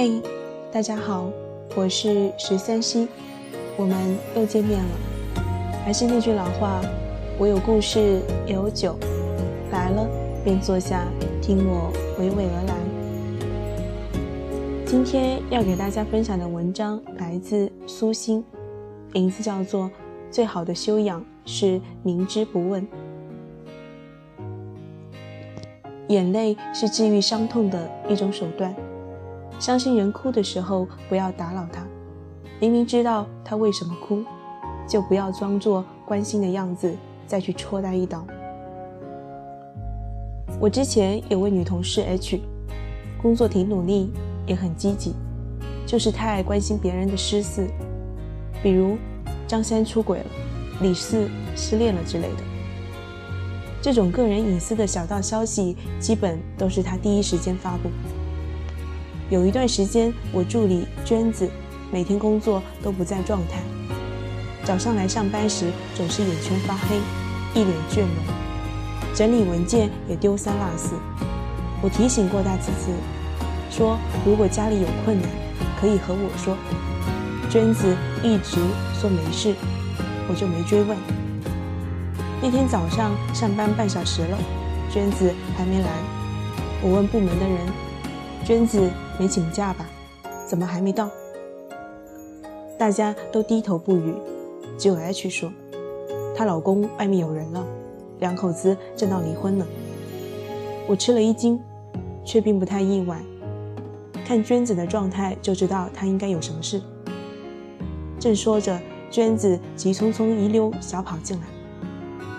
嘿，大家好，我是十三溪，我们又见面了。还是那句老话，我有故事，也有酒，来了便坐下，听我娓娓而来。今天要给大家分享的文章来自苏欣，名字叫做《最好的修养是明知不问》。眼泪是治愈伤痛的一种手段。伤心人哭的时候，不要打扰他。明明知道他为什么哭，就不要装作关心的样子，再去戳他一刀。我之前有位女同事 H，工作挺努力，也很积极，就是太爱关心别人的私事，比如张三出轨了，李四失恋了之类的。这种个人隐私的小道消息，基本都是他第一时间发布。有一段时间，我助理娟子每天工作都不在状态，早上来上班时总是眼圈发黑，一脸倦容，整理文件也丢三落四。我提醒过他几次，说如果家里有困难，可以和我说。娟子一直说没事，我就没追问。那天早上上班半小时了，娟子还没来，我问部门的人，娟子。没请假吧？怎么还没到？大家都低头不语，只有 H 说，她老公外面有人了，两口子正闹离婚呢。我吃了一惊，却并不太意外。看娟子的状态就知道她应该有什么事。正说着，娟子急匆匆一溜小跑进来，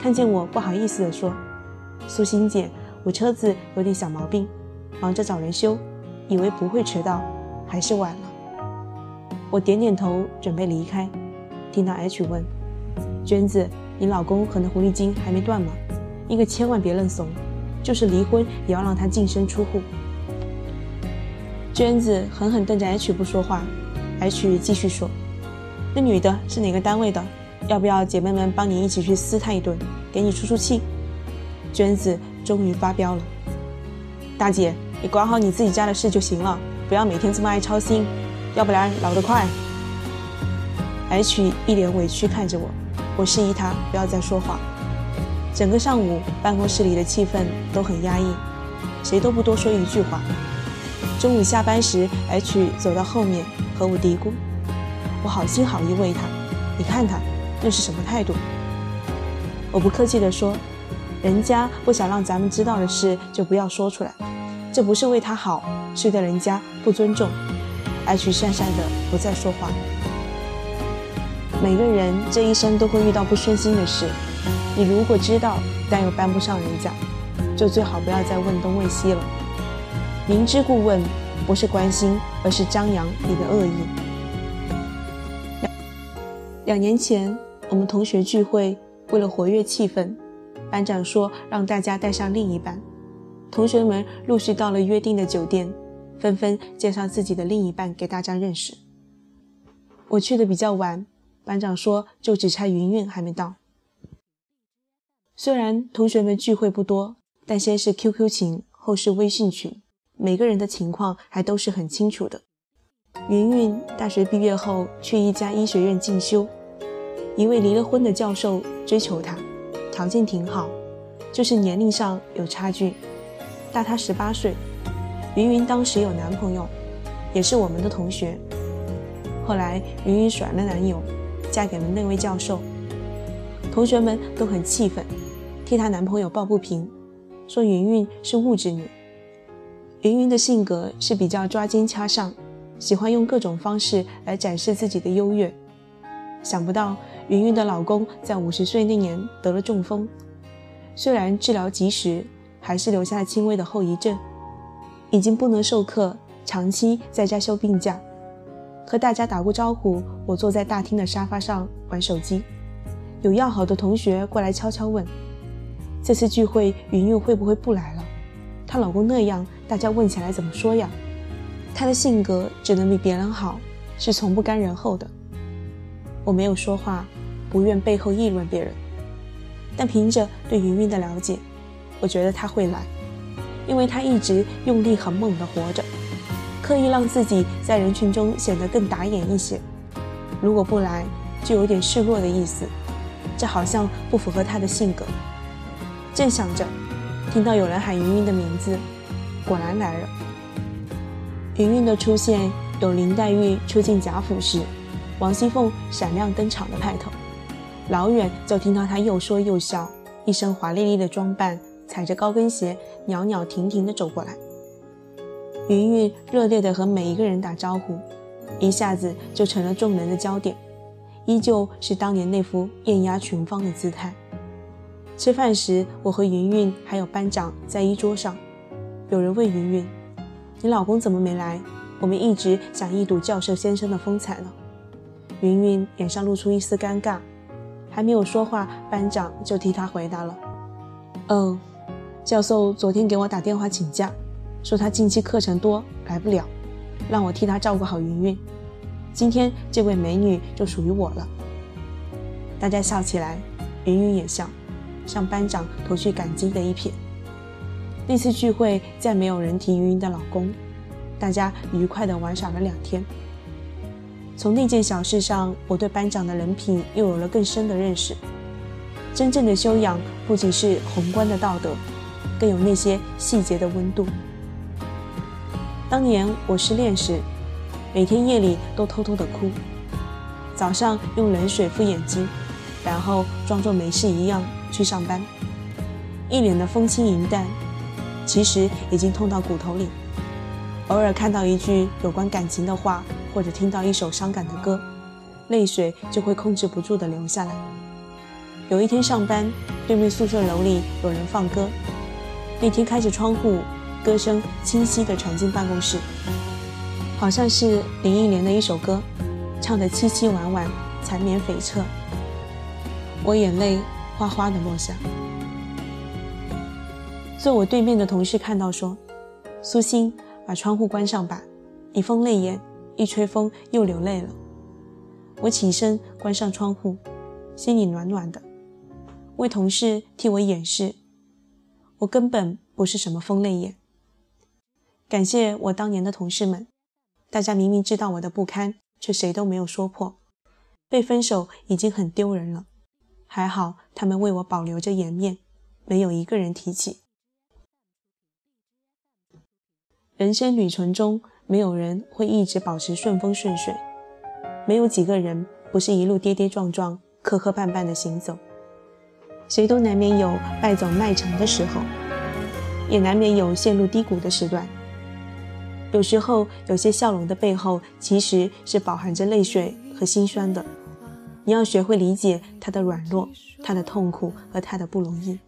看见我不好意思地说：“苏欣姐，我车子有点小毛病，忙着找人修。”以为不会迟到，还是晚了。我点点头，准备离开，听到 H 问：“娟子，你老公和那狐狸精还没断吗？你可千万别认怂，就是离婚也要让他净身出户。”娟子狠狠瞪着 H 不说话，H 继续说：“那女的是哪个单位的？要不要姐妹们帮你一起去撕她一顿，给你出出气？”娟子终于发飙了：“大姐。”你管好你自己家的事就行了，不要每天这么爱操心，要不然老得快。H 一脸委屈看着我，我示意他不要再说话。整个上午办公室里的气氛都很压抑，谁都不多说一句话。中午下班时，H 走到后面和我嘀咕：“我好心好意喂他，你看他那是什么态度？”我不客气地说：“人家不想让咱们知道的事，就不要说出来。”这不是为他好，是对人家不尊重。H 讪讪的不再说话。每个人这一生都会遇到不顺心的事，你如果知道，但又帮不上人家，就最好不要再问东问西了。明知故问，不是关心，而是张扬你的恶意。两年前，我们同学聚会，为了活跃气氛，班长说让大家带上另一半。同学们陆续到了约定的酒店，纷纷介绍自己的另一半给大家认识。我去的比较晚，班长说就只差云云还没到。虽然同学们聚会不多，但先是 QQ 群，后是微信群，每个人的情况还都是很清楚的。云云大学毕业后去一家医学院进修，一位离了婚的教授追求她，条件挺好，就是年龄上有差距。大她十八岁，云云当时有男朋友，也是我们的同学。后来云云甩了男友，嫁给了那位教授。同学们都很气愤，替她男朋友抱不平，说云云是物质女。云云的性格是比较抓奸掐上，喜欢用各种方式来展示自己的优越。想不到云云的老公在五十岁那年得了中风，虽然治疗及时。还是留下了轻微的后遗症，已经不能授课，长期在家休病假。和大家打过招呼，我坐在大厅的沙发上玩手机，有要好的同学过来悄悄问：“这次聚会云云会不会不来了？她老公那样，大家问起来怎么说呀？”她的性格只能比别人好，是从不甘人后的。我没有说话，不愿背后议论别人，但凭着对云云的了解。我觉得他会来，因为他一直用力很猛地活着，刻意让自己在人群中显得更打眼一些。如果不来，就有点示弱的意思，这好像不符合他的性格。正想着，听到有人喊云云的名字，果然来了。云云的出现，有林黛玉出进贾府时，王熙凤闪亮登场的派头。老远就听到她又说又笑，一身华丽丽的装扮，踩着高跟鞋，袅袅婷婷地走过来。云云热烈地和每一个人打招呼，一下子就成了众人的焦点，依旧是当年那副艳压群芳的姿态。吃饭时，我和云云还有班长在一桌上，有人问云云：“你老公怎么没来？我们一直想一睹教授先生的风采呢。”云云脸上露出一丝尴尬，还没有说话，班长就替他回答了：“嗯，教授昨天给我打电话请假。”说他近期课程多来不了，让我替他照顾好云云。今天这位美女就属于我了。大家笑起来，云云也笑，向班长投去感激的一瞥。那次聚会再没有人提云云的老公，大家愉快地玩耍了两天。从那件小事上，我对班长的人品又有了更深的认识。真正的修养不仅是宏观的道德，更有那些细节的温度。当年我失恋时，每天夜里都偷偷的哭，早上用冷水敷眼睛，然后装作没事一样去上班，一脸的风轻云淡，其实已经痛到骨头里。偶尔看到一句有关感情的话，或者听到一首伤感的歌，泪水就会控制不住的流下来。有一天上班，对面宿舍楼里有人放歌，那天开着窗户。歌声清晰地传进办公室，好像是林忆莲的一首歌，唱得凄凄婉婉，缠绵悱恻。我眼泪哗哗地落下。坐我对面的同事看到说：“苏欣，把窗户关上吧，你风泪眼，一吹风又流泪了。”我起身关上窗户，心里暖暖的，为同事替我掩饰，我根本不是什么疯泪眼。感谢我当年的同事们，大家明明知道我的不堪，却谁都没有说破。被分手已经很丢人了，还好他们为我保留着颜面，没有一个人提起。人生旅程中，没有人会一直保持顺风顺水，没有几个人不是一路跌跌撞撞、磕磕绊绊的行走。谁都难免有败走麦城的时候，也难免有陷入低谷的时段。有时候，有些笑容的背后，其实是饱含着泪水和心酸的。你要学会理解他的软弱、他的痛苦和他的不容易。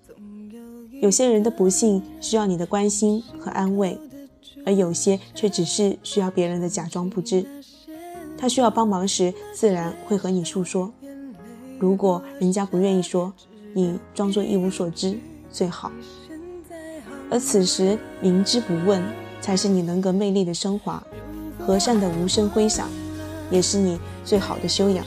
有些人的不幸需要你的关心和安慰，而有些却只是需要别人的假装不知。他需要帮忙时，自然会和你诉说。如果人家不愿意说，你装作一无所知最好。而此时明知不问。才是你人格魅力的升华，和善的无声挥洒，也是你最好的修养。